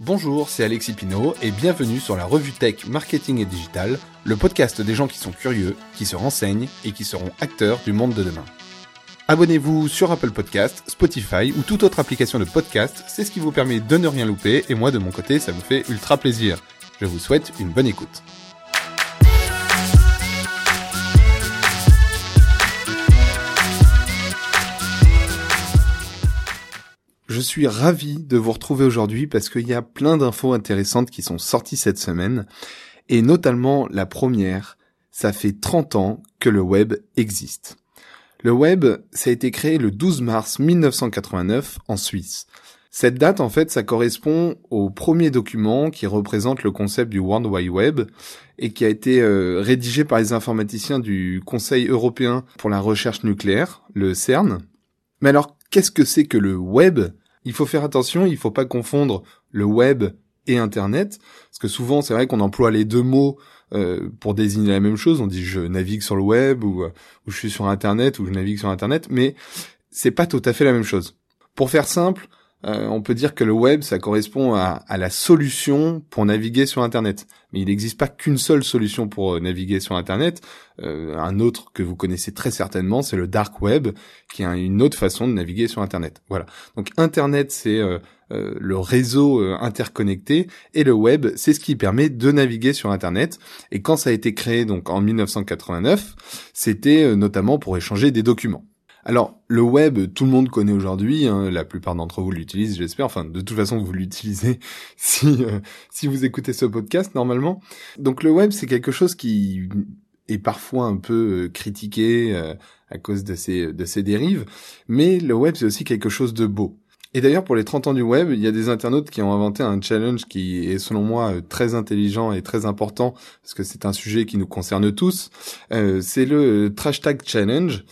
Bonjour, c'est Alexis Pinault et bienvenue sur la revue Tech Marketing et Digital, le podcast des gens qui sont curieux, qui se renseignent et qui seront acteurs du monde de demain. Abonnez-vous sur Apple Podcast, Spotify ou toute autre application de podcast, c'est ce qui vous permet de ne rien louper et moi de mon côté ça me fait ultra plaisir. Je vous souhaite une bonne écoute. Je suis ravi de vous retrouver aujourd'hui parce qu'il y a plein d'infos intéressantes qui sont sorties cette semaine et notamment la première, ça fait 30 ans que le web existe. Le web, ça a été créé le 12 mars 1989 en Suisse. Cette date, en fait, ça correspond au premier document qui représente le concept du World Wide Web et qui a été euh, rédigé par les informaticiens du Conseil européen pour la recherche nucléaire, le CERN. Mais alors, qu'est-ce que c'est que le web? Il faut faire attention, il faut pas confondre le web et Internet, parce que souvent c'est vrai qu'on emploie les deux mots euh, pour désigner la même chose. On dit je navigue sur le web ou, euh, ou je suis sur Internet ou je navigue sur Internet, mais c'est pas tout à fait la même chose. Pour faire simple, euh, on peut dire que le web, ça correspond à, la solution pour naviguer sur Internet. Mais il n'existe pas qu'une seule solution pour euh, naviguer sur Internet. Euh, un autre que vous connaissez très certainement, c'est le dark web, qui est une autre façon de naviguer sur Internet. Voilà. Donc Internet, c'est le réseau interconnecté, et le web, c'est ce qui permet de naviguer sur Internet. Et quand ça a été créé, donc en 1989, c'était notamment pour échanger des documents. Alors, le web, tout le monde connaît aujourd'hui, hein, la plupart d'entre vous l'utilisent, j'espère. Enfin, de toute façon, vous l'utilisez si euh, si vous écoutez ce podcast normalement. Donc, le web, c'est quelque chose qui est parfois un peu euh, critiqué euh, à cause de ses de ses dérives, mais le web, c'est aussi quelque chose de beau. Et d'ailleurs, pour les 30 ans du web, il y a des internautes qui ont inventé un challenge qui est, selon moi, très intelligent et très important, parce que c'est un sujet qui nous concerne tous. Euh, c'est le Trash Tag Challenge.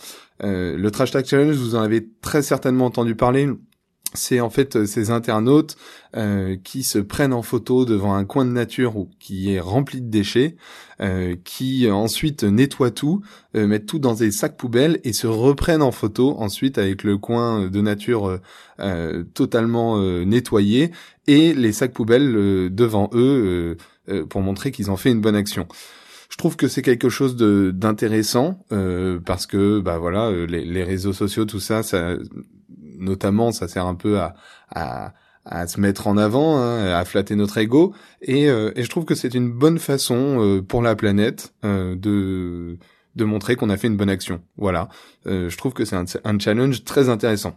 Euh, le Trash Tag Challenge, vous en avez très certainement entendu parler. C'est en fait euh, ces internautes euh, qui se prennent en photo devant un coin de nature ou qui est rempli de déchets, qui ensuite nettoient tout, mettent tout dans des sacs poubelles et se reprennent en photo ensuite avec le coin de nature totalement nettoyé et les sacs poubelles devant eux pour montrer qu'ils ont fait une bonne action. Je trouve que c'est quelque chose d'intéressant euh, parce que bah voilà euh, les, les, réseaux sociaux tout ça, ça notamment ça sert un peu à, à, à se mettre en avant, hein, à flatter notre ego et, euh, et je trouve que c'est une bonne façon euh, pour la planète euh, de de montrer qu'on a fait une bonne action. Voilà, je trouve que c'est un, un challenge très intéressant.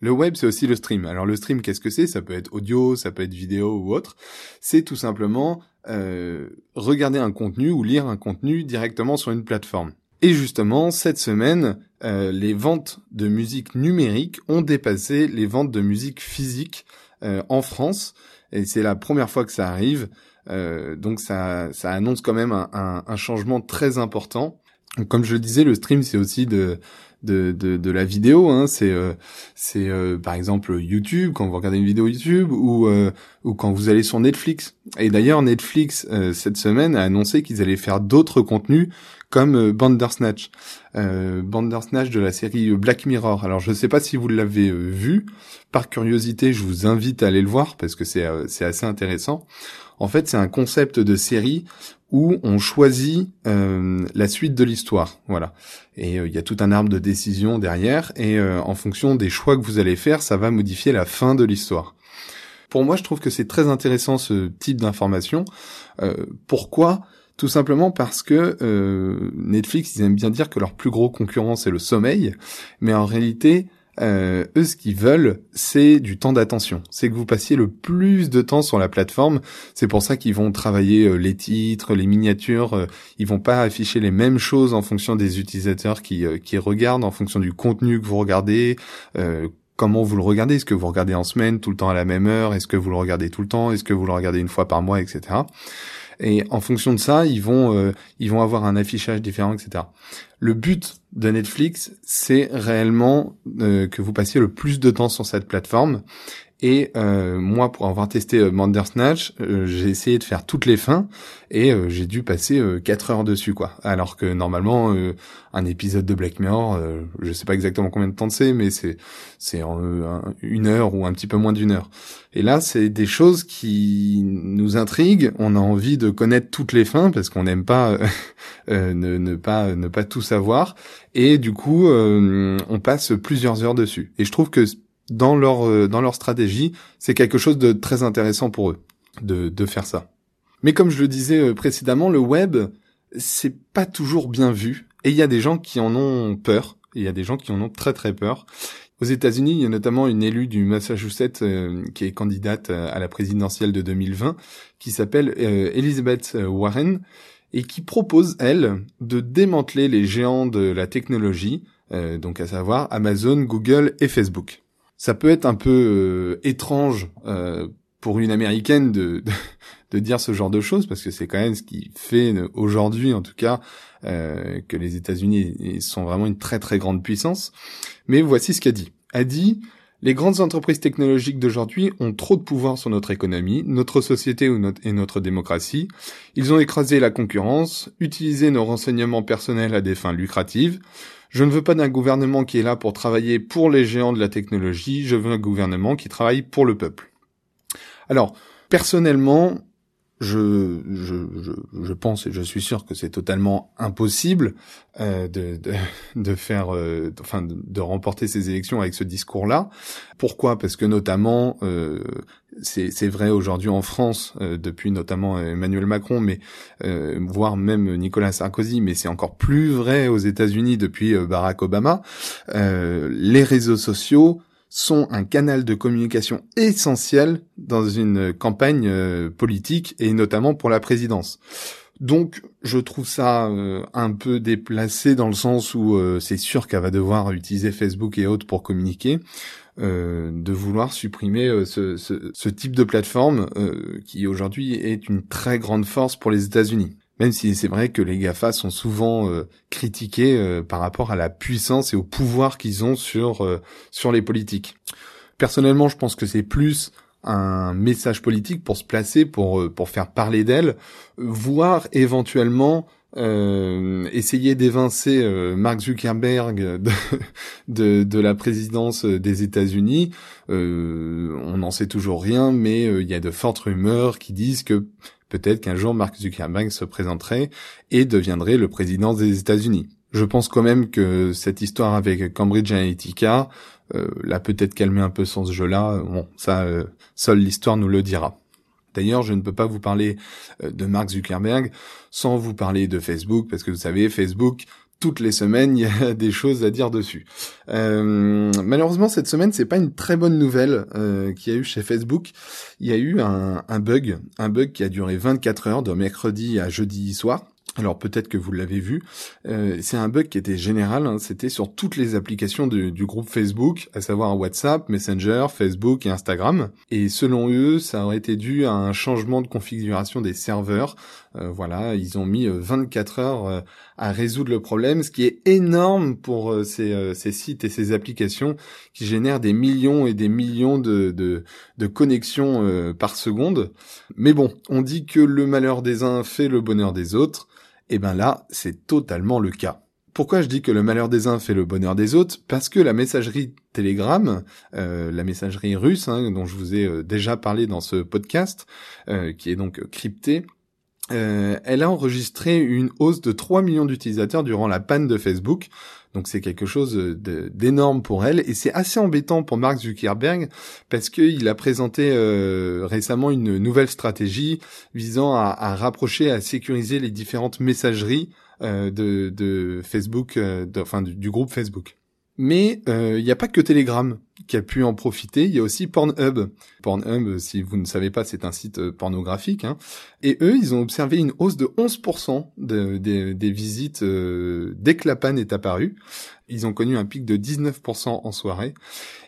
Le web, c'est aussi le stream. Alors le stream, qu'est-ce que c'est? Ça peut être audio, ça peut être vidéo ou autre. C'est tout simplement euh, regarder un contenu ou lire un contenu directement sur une plateforme. Et justement, cette semaine, euh, les ventes de musique numérique ont dépassé les ventes de musique physique euh, en France. Et c'est la première fois que ça arrive. Euh, donc ça, ça annonce quand même un, un, un changement très important. Comme je le disais, le stream, c'est aussi de de, de, de la vidéo. Hein. C'est euh, c'est euh, par exemple YouTube quand vous regardez une vidéo YouTube ou euh, ou quand vous allez sur Netflix. Et d'ailleurs Netflix cette semaine a annoncé qu'ils allaient faire d'autres contenus comme Bandersnatch, Bandersnatch de la série Black Mirror. Alors je ne sais pas si vous l'avez vu. Par curiosité, je vous invite à aller le voir parce que c'est c'est assez intéressant. En fait, c'est un concept de série où on choisit euh, la suite de l'histoire. Voilà. Et euh, il y a tout un arbre de décision derrière, et euh, en fonction des choix que vous allez faire, ça va modifier la fin de l'histoire. Pour moi, je trouve que c'est très intéressant ce type d'information. pourquoi Tout simplement parce que Netflix, ils aiment bien dire que leur plus gros concurrent c'est le sommeil, mais en réalité, euh, eux, ce qu'ils veulent, c'est du temps d'attention. C'est que vous passiez le plus de temps sur la plateforme. C'est pour ça qu'ils vont travailler euh, les titres, les miniatures. Euh, ils vont pas afficher les mêmes choses en fonction des utilisateurs qui, euh, qui regardent, en fonction du contenu que vous regardez. Comment vous le regardez Est-ce que vous regardez en semaine, tout le temps à la même heure? Est-ce que vous le regardez tout le temps? Est-ce que vous le regardez une fois par mois, etc. Et en fonction de ça, ils vont euh, ils vont avoir un affichage différent, etc. Le but de Netflix, c'est réellement euh, que vous passiez le plus de temps sur cette plateforme. Et euh, moi, pour avoir testé euh, Bandersnatch, euh, j'ai essayé de faire toutes les fins et euh, j'ai dû passer 4 heures dessus, quoi. Alors que normalement, un épisode de Black Mirror, je sais pas exactement combien de temps c'est, mais c'est c'est une heure ou un petit peu moins d'une heure. Et là, c'est des choses qui nous intriguent. On a envie de connaître toutes les fins parce qu'on n'aime pas ne, ne, pas ne pas tout savoir. Et du coup, on passe plusieurs heures dessus. Et je trouve que dans leur euh, dans leur stratégie, c'est quelque chose de très intéressant pour eux de de faire ça. Mais comme je le disais euh, précédemment, le web c'est pas toujours bien vu et il y a des gens qui en ont peur. Il y a des gens qui en ont très très peur. Aux États-Unis, il y a notamment une élue du Massachusetts euh, qui est candidate à la présidentielle de 2020, qui s'appelle Elizabeth Warren et qui propose elle de démanteler les géants de la technologie, donc à savoir Amazon, Google et Facebook ça peut être un peu euh, étrange euh, pour une américaine de, de, dire ce genre de choses parce que c'est quand même ce qui fait euh, aujourd'hui en tout cas que les États-Unis sont vraiment une très très grande puissance. Mais voici ce qu'a dit. A dit les grandes entreprises technologiques d'aujourd'hui ont trop de pouvoir sur notre économie, notre société et notre démocratie. Ils ont écrasé la concurrence, utilisé nos renseignements personnels à des fins lucratives. Je ne veux pas d'un gouvernement qui est là pour travailler pour les géants de la technologie, je veux un gouvernement qui travaille pour le peuple. Alors, personnellement, je, je, je, pense et je suis sûr que c'est totalement impossible euh, de, de, de, faire, euh, enfin, de, remporter ces élections avec ce discours-là. Pourquoi? Parce que notamment, euh, c'est vrai aujourd'hui en France, euh, depuis notamment Emmanuel Macron, mais euh, voire même Nicolas Sarkozy, mais c'est encore plus vrai aux États-Unis depuis Barack Obama. les réseaux sociaux sont un canal de communication essentiel dans une campagne euh, politique et notamment pour la présidence. Donc je trouve ça euh, un peu déplacé dans le sens où euh, c'est sûr qu'elle va devoir utiliser Facebook et autres pour communiquer, de vouloir supprimer ce, ce, ce, type de plateforme qui aujourd'hui est une très grande force pour les États-Unis. Même si c'est vrai que les GAFA sont souvent euh, critiqués euh, par rapport à la puissance et au pouvoir qu'ils ont sur euh, sur les politiques. Personnellement, je pense que c'est plus un message politique pour se placer, pour pour faire parler d'elle, voire éventuellement essayer d'évincer Mark Zuckerberg de, la présidence des États-Unis. on n'en sait toujours rien, mais il y a de fortes rumeurs qui disent que peut-être qu'un jour Mark Zuckerberg se présenterait et deviendrait le président des États-Unis. Je pense quand même que cette histoire avec Cambridge Analytica euh, l'a peut-être calmé un peu sans ce jeu-là. Bon, ça, euh, seule l'histoire nous le dira. D'ailleurs, je ne peux pas vous parler euh, de Mark Zuckerberg sans vous parler de Facebook, parce que vous savez, Facebook toutes les semaines, il y a des choses à dire dessus. Euh, malheureusement, cette semaine, c'est pas une très bonne nouvelle euh, qu'il y a eu chez Facebook. Il y a eu un, un, bug, un bug qui a duré 24 heures de mercredi à jeudi soir. Alors peut-être que vous l'avez vu, euh, c'est un bug qui était général, hein. c'était sur toutes les applications du, groupe Facebook, à savoir WhatsApp, Messenger, Facebook et Instagram. Et selon eux, ça aurait été dû à un changement de configuration des serveurs. Euh, voilà, ils ont mis 24 euh, heures à résoudre le problème, ce qui est énorme pour ces, sites et ces applications qui génèrent des millions et des millions de, de, de connexions par seconde. Mais bon, on dit que le malheur des uns fait le bonheur des autres. Eh ben là, c'est totalement le cas. Pourquoi je dis que le malheur des uns fait le bonheur des autres? Parce que la messagerie Telegram, euh, la messagerie russe, hein, dont je vous ai euh, déjà parlé dans ce podcast, euh, qui est donc cryptée, elle a enregistré une hausse de 3 millions d'utilisateurs durant la panne de Facebook. Donc c'est quelque chose d'énorme pour elle et c'est assez embêtant pour Mark Zuckerberg parce qu'il a présenté euh, récemment une nouvelle stratégie visant à, rapprocher, à sécuriser les différentes messageries euh, de, Facebook, euh, enfin du, groupe Facebook. Mais il n'y a pas que Telegram qui a pu en profiter. Il y a aussi Pornhub. Pornhub, si vous ne savez pas, c'est un site euh, pornographique. Hein. Et eux, ils ont observé une hausse de 11% des visites euh, dès que la panne est apparue. Ils ont connu un pic de 19% en soirée.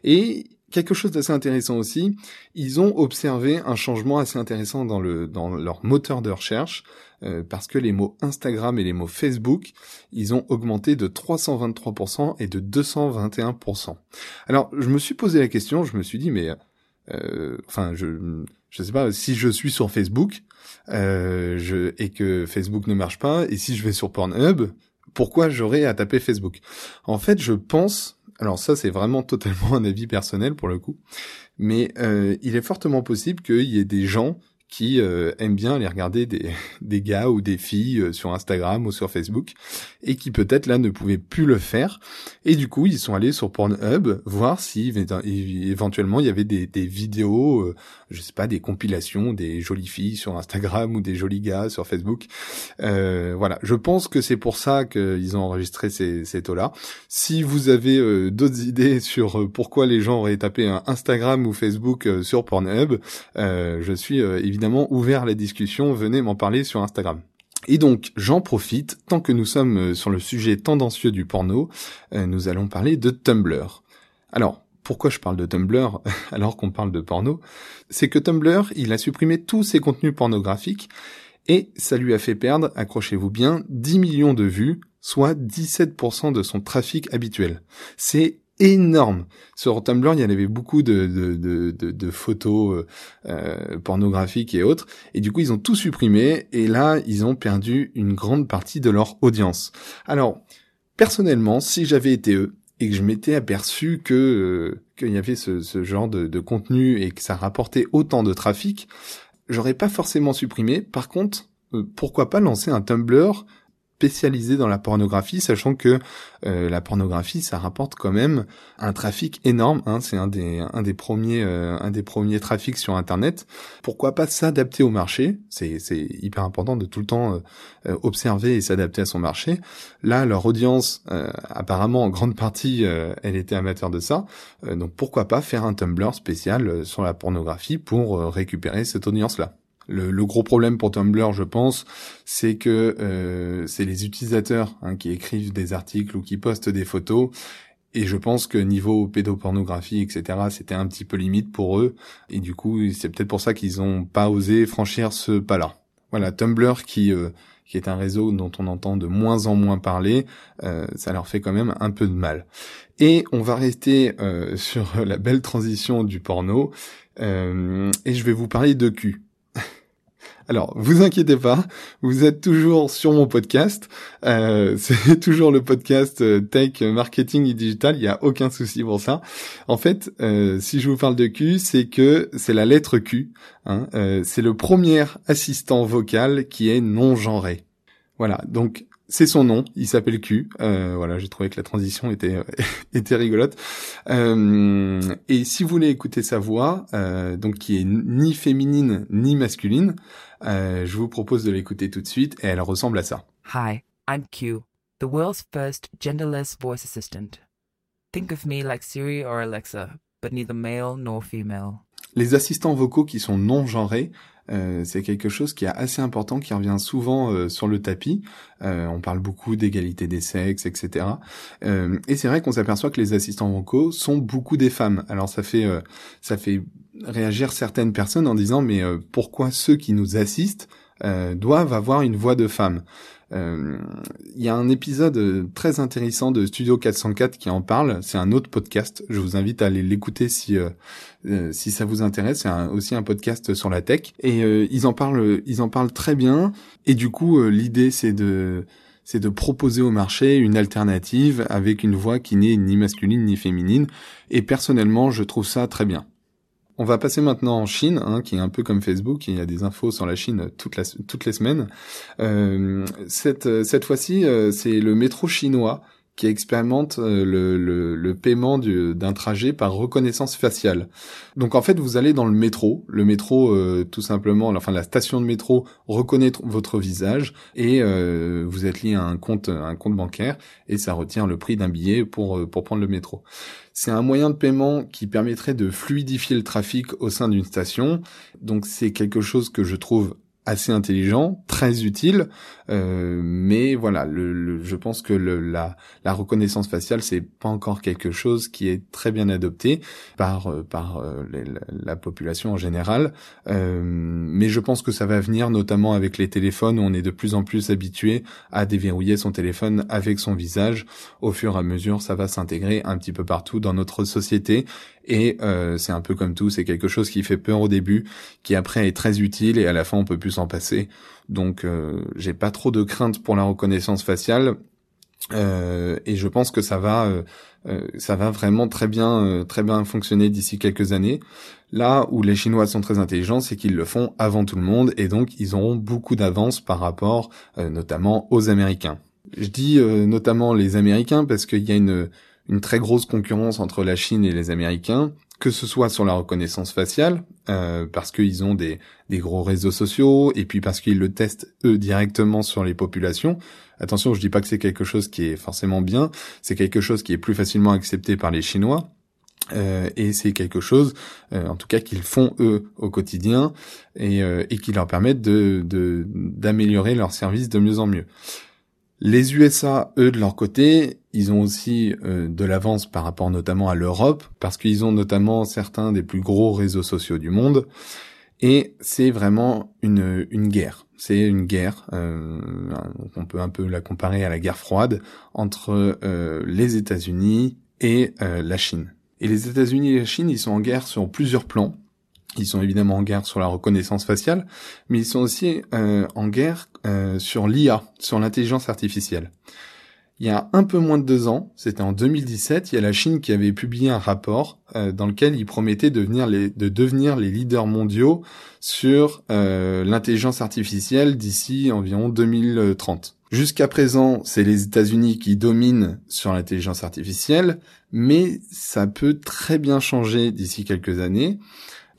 Et quelque chose d'assez intéressant aussi, ils ont observé un changement assez intéressant dans, le, leur moteur de recherche, euh, parce que les mots Instagram et les mots Facebook, ils ont augmenté de 323% et de 221%. Alors, je me suis posé la question, je me suis dit, mais enfin, je je sais pas si je suis sur Facebook je, et que Facebook ne marche pas, et si je vais sur Pornhub, pourquoi j'aurais à taper Facebook? En fait, je pense, alors ça c'est vraiment totalement un avis personnel pour le coup, mais euh, il est fortement possible qu'il y ait des gens qui euh, aiment bien aller regarder des, des gars ou des filles euh, sur Instagram ou sur Facebook et qui peut-être là ne pouvaient plus le faire. Et du coup ils sont allés sur Pornhub voir si éventuellement il y avait des, des vidéos euh, je sais pas des compilations des jolies filles sur Instagram ou des jolis gars sur Facebook. Euh, voilà. Je pense que c'est pour ça qu'ils ont enregistré ces, ces taux là si vous avez d'autres idées sur pourquoi les gens auraient tapé un Instagram ou Facebook sur Pornhub je suis évidemment évidemment ouvert la discussion, venez m'en parler sur Instagram. Et donc, j'en profite, tant que nous sommes euh, sur le sujet tendancieux du porno, euh, nous allons parler de Tumblr. Alors, pourquoi je parle de Tumblr alors qu'on parle de porno? C'est que Tumblr, il a supprimé tous ses contenus pornographiques et ça lui a fait perdre, accrochez-vous bien, 10 millions de vues, soit 17% de son trafic habituel. C'est énorme. Sur Tumblr, il y en avait beaucoup de, de, de, de, photos euh, euh, pornographiques et autres. Et du coup, ils ont tout supprimé. Et là, ils ont perdu une grande partie de leur audience. Alors, personnellement, si j'avais été eux et que je m'étais aperçu que euh, qu'il y avait ce, ce genre de, de contenu et que ça rapportait autant de trafic, j'aurais pas forcément supprimé. Par contre, pourquoi pas lancer un Tumblr spécialisé dans la pornographie, sachant que euh, la pornographie, ça rapporte quand même un trafic énorme. Hein, c'est un des un des premiers euh, un des premiers trafics sur Internet. Pourquoi pas s'adapter au marché? C'est hyper important de tout le temps euh, observer et s'adapter à son marché. Là, leur audience, apparemment en grande partie, elle était amateur de ça. donc pourquoi pas faire un Tumblr spécial sur la pornographie pour récupérer cette audience-là. Le, gros problème pour Tumblr, je pense, c'est que euh, c'est les utilisateurs hein, qui écrivent des articles ou qui postent des photos. Et je pense que niveau pédopornographie, etc., c'était un petit peu limite pour eux. Et du coup, c'est peut-être pour ça qu'ils n'ont pas osé franchir ce pas-là. Voilà, Tumblr qui euh, qui est un réseau dont on entend de moins en moins parler, euh, ça leur fait quand même un peu de mal. Et on va rester sur la belle transition du porno, et je vais vous parler de cul. Alors, vous inquiétez pas, vous êtes toujours sur mon podcast. Euh, c'est toujours le podcast euh, Tech Marketing et Digital. Il n'y a aucun souci pour ça. En fait, euh, si je vous parle de Q, c'est que c'est la lettre Q. Hein, c'est le premier assistant vocal qui est non genré. Voilà. Donc c'est son nom, il s'appelle Q. Voilà, j'ai trouvé que la transition était était rigolote. Et si vous voulez écouter sa voix, donc qui est ni féminine ni masculine, euh, je vous propose de l'écouter tout de suite et elle ressemble à ça. Hi, I'm Q, the world's first genderless voice assistant. Think of me like Siri or Alexa, but neither male nor female. Les assistants vocaux qui sont non genrés, euh, c'est quelque chose qui est assez important, qui revient souvent euh, sur le tapis. Euh, on parle beaucoup d'égalité des sexes, etc. et c'est vrai qu'on s'aperçoit que les assistants vocaux sont beaucoup des femmes. Alors ça fait ça fait réagir certaines personnes en disant mais pourquoi ceux qui nous assistent doivent avoir une voix de femme? Il y a un épisode euh, très intéressant de Studio 404 qui en parle. C'est un autre podcast. Je vous invite à aller l'écouter si euh, si ça vous intéresse. C'est aussi un podcast sur la tech et ils en parlent ils en parlent très bien. Et du coup, l'idée c'est de c'est de proposer au marché une alternative avec une voix qui n'est ni masculine ni féminine. Et personnellement, je trouve ça très bien. On va passer maintenant en Chine, hein, qui est un peu comme Facebook, il y a des infos sur la Chine toutes les semaines. Euh, cette, cette fois-ci, euh, c'est le métro chinois qui expérimente euh, le, le, paiement d'un trajet par reconnaissance faciale. Donc en fait, vous allez dans le métro, le métro euh, tout simplement, enfin la station de métro reconnaît votre visage et euh, vous êtes lié à un compte, un compte bancaire et ça retient le prix d'un billet pour pour prendre le métro. C'est un moyen de paiement qui permettrait de fluidifier le trafic au sein d'une station. Donc c'est quelque chose que je trouve assez intelligent, très utile, euh, mais voilà, le, je pense que le, la, la, reconnaissance faciale c'est pas encore quelque chose qui est très bien adopté par euh, par euh, la population en général, mais je pense que ça va venir notamment avec les téléphones où on est de plus en plus habitué à déverrouiller son téléphone avec son visage. Au fur et à mesure, ça va s'intégrer un petit peu partout dans notre société Et euh, c'est un peu comme tout, c'est quelque chose qui fait peur au début, qui après est très utile et à la fin on peut plus s'en passer. Donc euh, j'ai pas trop de crainte pour la reconnaissance faciale. Euh, et je pense que ça va, euh, euh, ça va vraiment très bien, très bien fonctionner d'ici quelques années. Là où les Chinois sont très intelligents, c'est qu'ils le font avant tout le monde et donc ils auront beaucoup d'avance par rapport, notamment aux Américains. Je dis notamment les Américains parce qu'il y a une, une très grosse concurrence entre la Chine et les Américains que ce soit sur la reconnaissance faciale, euh, parce qu'ils ont des, des, gros réseaux sociaux, et puis parce qu'ils le testent eux directement sur les populations. Attention, je dis pas que c'est quelque chose qui est forcément bien, c'est quelque chose qui est plus facilement accepté par les Chinois. Euh, et c'est quelque chose, euh, en tout cas, qu'ils font eux au quotidien et, euh, et qui leur permettent de d'améliorer leur service de mieux en mieux. Les USA, eux, de leur côté, ils ont aussi euh, de l'avance par rapport notamment à l'Europe, parce qu'ils ont notamment certains des plus gros réseaux sociaux du monde, et c'est vraiment une, une guerre. C'est une guerre, euh, on peut un peu la comparer à la guerre froide, entre euh, les États-Unis et la Chine. Et les États-Unis et la Chine, ils sont en guerre sur plusieurs plans. Ils sont évidemment en guerre sur la reconnaissance faciale, mais ils sont aussi euh, en guerre euh, sur l'IA, sur l'intelligence artificielle. Il y a un peu moins de deux ans, c'était en 2017, il y a la Chine qui avait publié un rapport euh, dans lequel il promettait de les, de devenir les leaders mondiaux sur l'intelligence artificielle d'ici environ 2030. Jusqu'à présent, c'est les États-Unis qui dominent sur l'intelligence artificielle, mais ça peut très bien changer d'ici quelques années.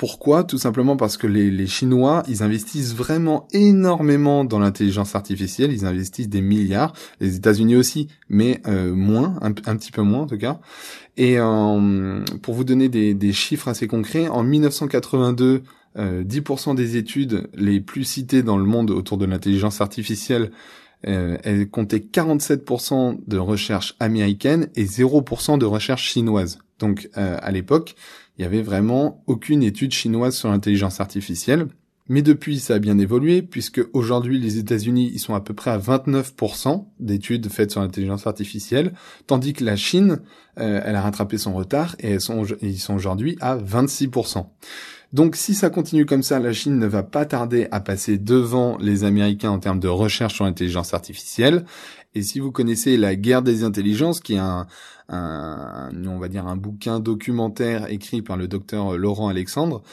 Pourquoi? Tout simplement parce que les, Chinois, ils investissent vraiment énormément dans l'intelligence artificielle, ils investissent des milliards, les États-Unis aussi, mais euh, moins, un, petit peu moins en tout cas. Et euh, pour vous donner des, chiffres assez concrets, en 1982, 10% euh, des études les plus citées dans le monde autour de l'intelligence artificielle elles comptaient 47% de recherche américaine et 0% de recherche chinoise. Donc à l'époque, il y avait vraiment aucune étude chinoise sur l'intelligence artificielle. Mais depuis, ça a bien évolué, puisque aujourd'hui, les États-Unis, ils sont à peu près à 29% d'études faites sur l'intelligence artificielle, tandis que la Chine, euh, elle a rattrapé son retard et ils sont aujourd'hui à 26%. Donc si ça continue comme ça, la Chine ne va pas tarder à passer devant les Américains en termes de recherche sur l'intelligence artificielle. Et si vous connaissez La guerre des intelligences, qui est un, on va dire un bouquin documentaire écrit par le docteur Laurent Alexandre,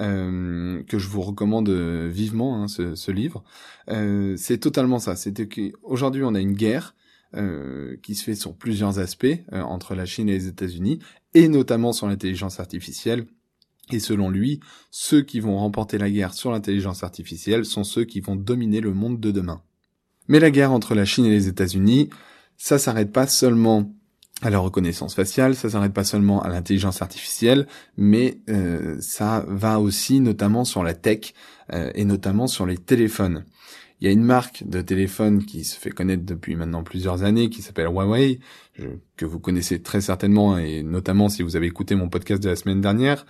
euh, que je vous recommande vivement, hein, ce, livre, euh, c'est totalement ça. C'était qu'aujourd'hui on a une guerre euh, qui se fait sur plusieurs aspects entre la Chine et les États-Unis, et notamment sur l'intelligence artificielle. Et selon lui, ceux qui vont remporter la guerre sur l'intelligence artificielle sont ceux qui vont dominer le monde de demain. Mais la guerre entre la Chine et les États-Unis, ça s'arrête pas seulement à la reconnaissance faciale, ça s'arrête pas seulement à l'intelligence artificielle, mais euh, ça va aussi notamment sur la tech euh, et notamment sur les téléphones. Il y a une marque de téléphone qui se fait connaître depuis maintenant plusieurs années, qui s'appelle Huawei, que vous connaissez très certainement, et notamment si vous avez écouté mon podcast de la semaine dernière.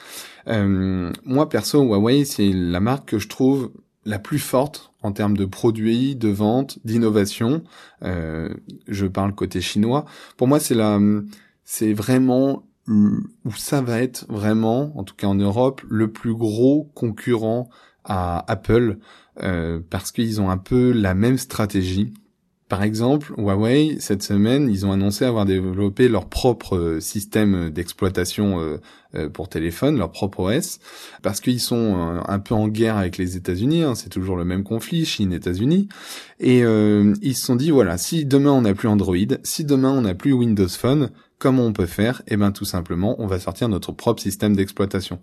Euh, moi, perso, Huawei, c'est la marque que je trouve la plus forte en termes de produits, de vente, d'innovation. Euh, je parle côté chinois. Pour moi, c'est la, c'est vraiment où ça va être vraiment, en tout cas en Europe, le plus gros concurrent à Apple euh, parce qu'ils ont un peu la même stratégie. Par exemple, Huawei, cette semaine, ils ont annoncé avoir développé leur propre euh, système d'exploitation euh, euh, pour téléphone, leur propre OS, parce qu'ils sont un peu en guerre avec les États-Unis, hein, c'est toujours le même conflit, Chine-États-Unis, et ils se sont dit, voilà, si demain on n'a plus Android, si demain on n'a plus Windows Phone, comment on peut faire? Eh ben tout simplement, on va sortir notre propre système d'exploitation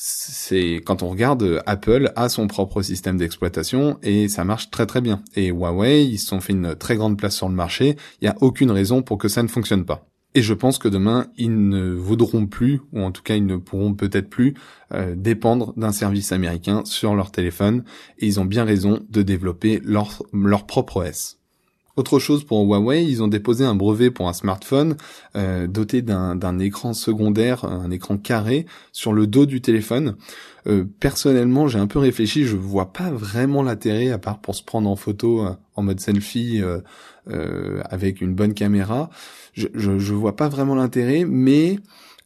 c'est quand on regarde Apple a son propre système d'exploitation et ça marche très très bien. Et Huawei, ils se sont fait une très grande place sur le marché. Il n'y a aucune raison pour que ça ne fonctionne pas. Et je pense que demain, ils ne voudront plus, ou en tout cas, ils ne pourront peut-être plus euh, dépendre d'un service américain sur leur téléphone. Et ils ont bien raison de développer leur, leur propre OS. Autre chose pour Huawei, ils ont déposé un brevet pour un smartphone euh, doté d'un écran secondaire, un écran carré sur le dos du téléphone. Euh, personnellement, j'ai un peu réfléchi, je vois pas vraiment l'intérêt à part pour se prendre en photo euh, en mode selfie avec une bonne caméra. Je, je, je vois pas vraiment l'intérêt, mais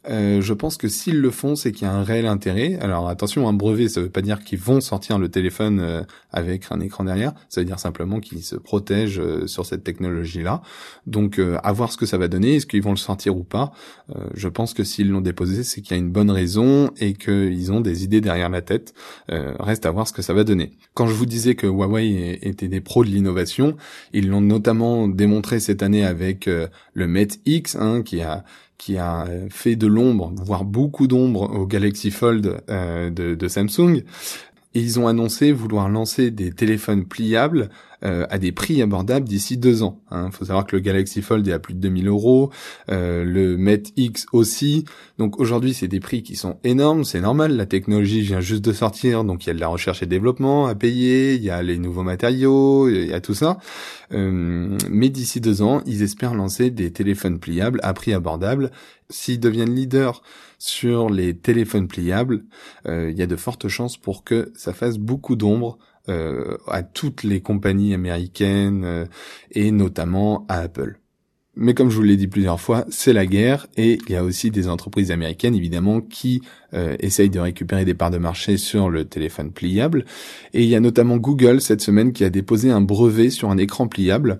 Euh, je pense que s'ils le font, c'est qu'il y a un réel intérêt. Alors attention, un brevet, ça veut pas dire qu'ils vont sortir le téléphone euh, avec un écran derrière. Ça veut dire simplement qu'ils se protègent euh, sur cette technologie-là. Donc à voir ce que ça va donner. Est-ce qu'ils vont le sortir ou pas Je pense que s'ils l'ont déposé, c'est qu'il y a une bonne raison et qu'ils ont des idées derrière la tête. reste à voir ce que ça va donner. Quand je vous disais que Huawei était des pros de l'innovation, ils l'ont notamment démontré cette année avec le Mate X, hein, qui a qui a fait de l'ombre, voire beaucoup d'ombre au Galaxy Fold euh, de, Samsung. Ils ont annoncé vouloir lancer des téléphones pliables euh, à des prix abordables d'ici deux ans. Il hein. faut savoir que le Galaxy Fold est à plus de 2000 euros, euh, le Mate X aussi. Donc aujourd'hui, c'est des prix qui sont énormes. C'est normal, la technologie vient juste de sortir, donc il y a de la recherche et développement à payer, il y a les nouveaux matériaux, il y a tout ça. Euh, mais d'ici deux ans, ils espèrent lancer des téléphones pliables à prix abordable. S'ils deviennent leaders sur les téléphones pliables, il y a de fortes chances pour que ça fasse beaucoup d'ombre euh, à toutes les compagnies américaines euh, et notamment à Apple. Mais comme je vous l'ai dit plusieurs fois, c'est la guerre et il y a aussi des entreprises américaines évidemment qui euh, essayent de récupérer des parts de marché sur le téléphone pliable. Et il y a notamment Google cette semaine qui a déposé un brevet sur un écran pliable,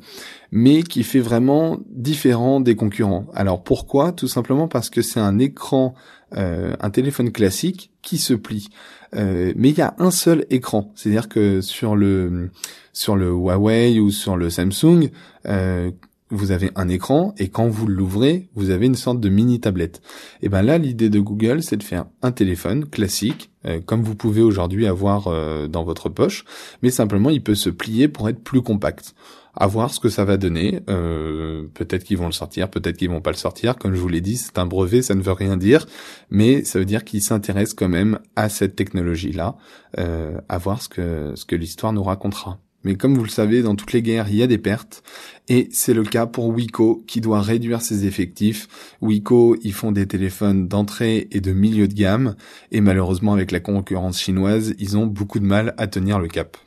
mais qui fait vraiment différent des concurrents. Alors pourquoi? Tout simplement parce que c'est un écran, euh, un téléphone classique qui se plie. Euh, mais il y a un seul écran, c'est-à-dire que sur le sur le Huawei ou sur le Samsung, euh, vous avez un écran et quand vous l'ouvrez, vous avez une sorte de mini tablette. Et ben là, l'idée de Google, c'est de faire un téléphone classique, comme vous pouvez aujourd'hui avoir dans votre poche, mais simplement il peut se plier pour être plus compact à voir ce que ça va donner. Euh, peut-être qu'ils vont le sortir, peut-être qu'ils vont pas le sortir. Comme je vous l'ai dit, c'est un brevet, ça ne veut rien dire, mais ça veut dire qu'ils s'intéressent quand même à cette technologie-là, euh, à voir ce que ce que l'histoire nous racontera. Mais comme vous le savez, dans toutes les guerres, il y a des pertes. Et c'est le cas pour Wiko, qui doit réduire ses effectifs. Wiko, ils font des téléphones d'entrée et de milieu de gamme. Et malheureusement, avec la concurrence chinoise, ils ont beaucoup de mal à tenir le cap.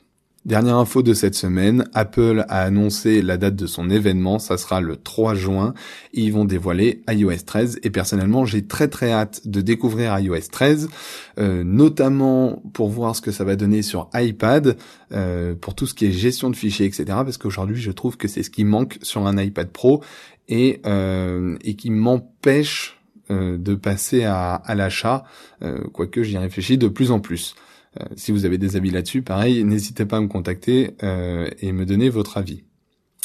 Dernière info de cette semaine, Apple a annoncé la date de son événement, ça sera le 3 juin, ils vont dévoiler iOS 13 et personnellement j'ai très très hâte de découvrir iOS 13, euh, notamment pour voir ce que ça va donner sur iPad, euh, pour tout ce qui est gestion de fichiers, etc. Parce qu'aujourd'hui je trouve que c'est ce qui manque sur un iPad Pro et, euh, et qui m'empêche de passer à, à l'achat, quoique j'y réfléchis de plus en plus. Euh, si vous avez des avis là-dessus, pareil, n'hésitez pas à me contacter euh, et me donner votre avis.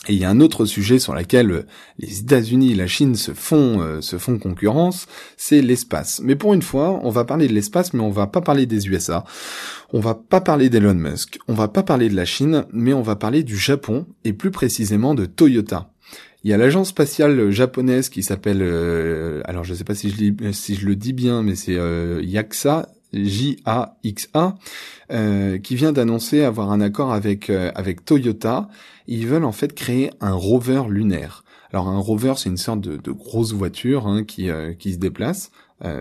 Et il y a un autre sujet sur lequel euh, les États-Unis et la Chine se font se font concurrence, c'est l'espace. Mais pour une fois, on va parler de l'espace, mais on va pas parler des USA. On va pas parler d'Elon Musk. On va pas parler de la Chine, mais on va parler du Japon et plus précisément de Toyota. Il y a l'agence spatiale japonaise qui s'appelle, alors je sais pas si je, si je le dis bien, mais c'est YAXA, J-A-X-A, euh, qui vient d'annoncer avoir un accord avec euh, avec Toyota. Ils veulent en fait créer un rover lunaire. Alors un rover, c'est une sorte de, grosse voiture hein, qui euh, qui se déplace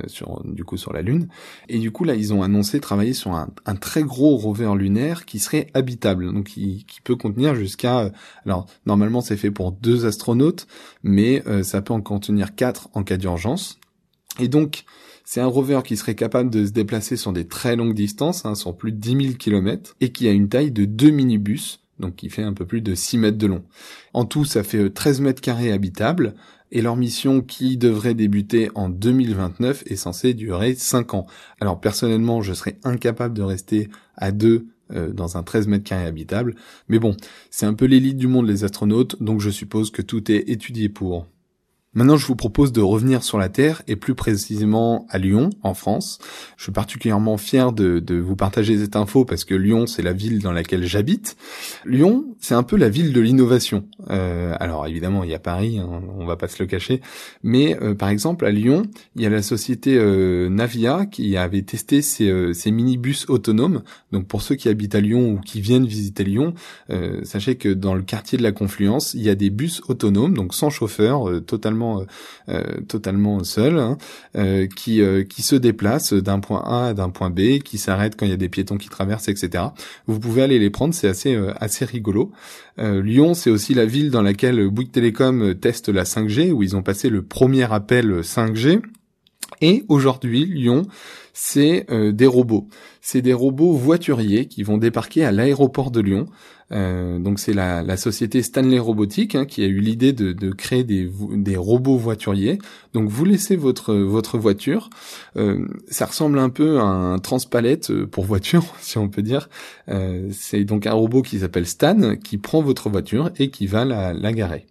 sur du coup sur la Lune. Et du coup là, ils ont annoncé travailler sur un, très gros rover lunaire qui serait habitable, donc qui, qui peut contenir jusqu'à. alors normalement, c'est fait pour deux astronautes, mais ça peut en contenir quatre en cas d'urgence. Et donc c'est un rover qui serait capable de se déplacer sur des très longues distances, hein, sur plus de 10 000 km, et qui a une taille de deux minibus, donc qui fait un peu plus de 6 mètres de long. En tout, ça fait 13 mètres carrés habitables, et leur mission qui devrait débuter en 2029 est censée durer 5 ans. Alors personnellement, je serais incapable de rester à deux euh, dans un 13 mètres carrés habitable, mais bon, c'est un peu l'élite du monde les astronautes, donc je suppose que tout est étudié pour. Maintenant, je vous propose de revenir sur la Terre et plus précisément à Lyon, en France. Je suis particulièrement fier de, de vous partager cette info parce que Lyon, c'est la ville dans laquelle j'habite. Lyon, c'est un peu la ville de l'innovation. Euh, alors évidemment, il y a Paris, hein, on va pas se le cacher, mais euh, par exemple à Lyon, il y a la société euh, Navia qui avait testé ces, ces minibus autonomes. Donc pour ceux qui habitent à Lyon ou qui viennent visiter Lyon, sachez que dans le quartier de la Confluence, il y a des bus autonomes, donc sans chauffeur, totalement totalement, euh, totalement seul, hein, euh, qui, euh, qui se déplace d'un point A à d'un point B, qui s'arrête quand il y a des piétons qui traversent, etc. Vous pouvez aller les prendre, c'est assez, assez rigolo. Lyon, c'est aussi la ville dans laquelle Bouygues Télécom teste la 5G, où ils ont passé le premier appel 5G. Et aujourd'hui, Lyon, c'est euh, des robots. C'est des robots voituriers qui vont débarquer à l'aéroport de Lyon. Euh, donc c'est la, société Stanley Robotics hein, qui a eu l'idée de, créer des, des, robots voituriers. Donc vous laissez votre votre voiture. Euh, ça ressemble un peu à un transpalette pour voiture, si on peut dire. c'est donc un robot qui s'appelle Stan qui prend votre voiture et qui va la, la garer.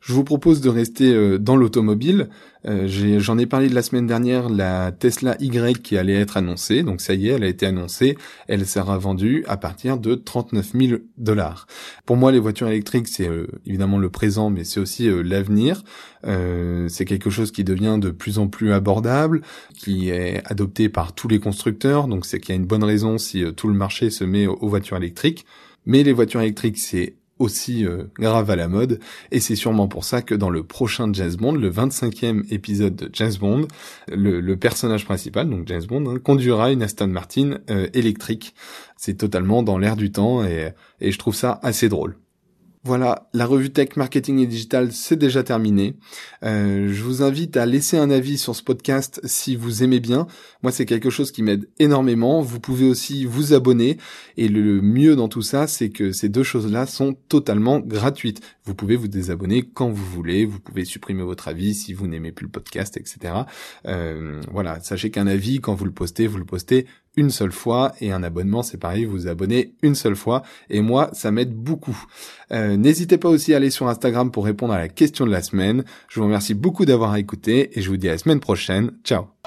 Je vous propose de rester euh, dans l'automobile. Euh, j'en ai, parlé de la semaine dernière, la Tesla Y qui allait être annoncée. Donc ça y est, elle a été annoncée. Elle sera vendue à partir de 39 000 dollars. Pour moi, les voitures électriques, c'est euh, évidemment le présent, mais c'est aussi l'avenir. c'est quelque chose qui devient de plus en plus abordable, qui est adopté par tous les constructeurs. Donc c'est qu'il y a une bonne raison si tout le marché se met aux voitures électriques. Mais les voitures électriques, c'est aussi euh, grave à la mode, et c'est sûrement pour ça que dans le prochain James Bond, le 25e épisode de James Bond, le, personnage principal, donc James Bond, hein, conduira une Aston Martin euh, électrique. C'est totalement dans l'air du temps, et, et je trouve ça assez drôle. Voilà, la revue Tech Marketing et Digital, c'est déjà terminé. Euh, je vous invite à laisser un avis sur ce podcast si vous aimez bien. Moi, c'est quelque chose qui m'aide énormément. Vous pouvez aussi vous abonner. Et le mieux dans tout ça, c'est que ces deux choses-là sont totalement gratuites. Vous pouvez vous désabonner quand vous voulez. Vous pouvez supprimer votre avis si vous n'aimez plus le podcast, etc. Euh, voilà, sachez qu'un avis, quand vous le postez, vous le postez une seule fois et un abonnement c'est pareil, vous vous abonnez une seule fois et moi ça m'aide beaucoup. Euh, n'hésitez pas aussi à aller sur Instagram pour répondre à la question de la semaine. Je vous remercie beaucoup d'avoir écouté et je vous dis à la semaine prochaine. Ciao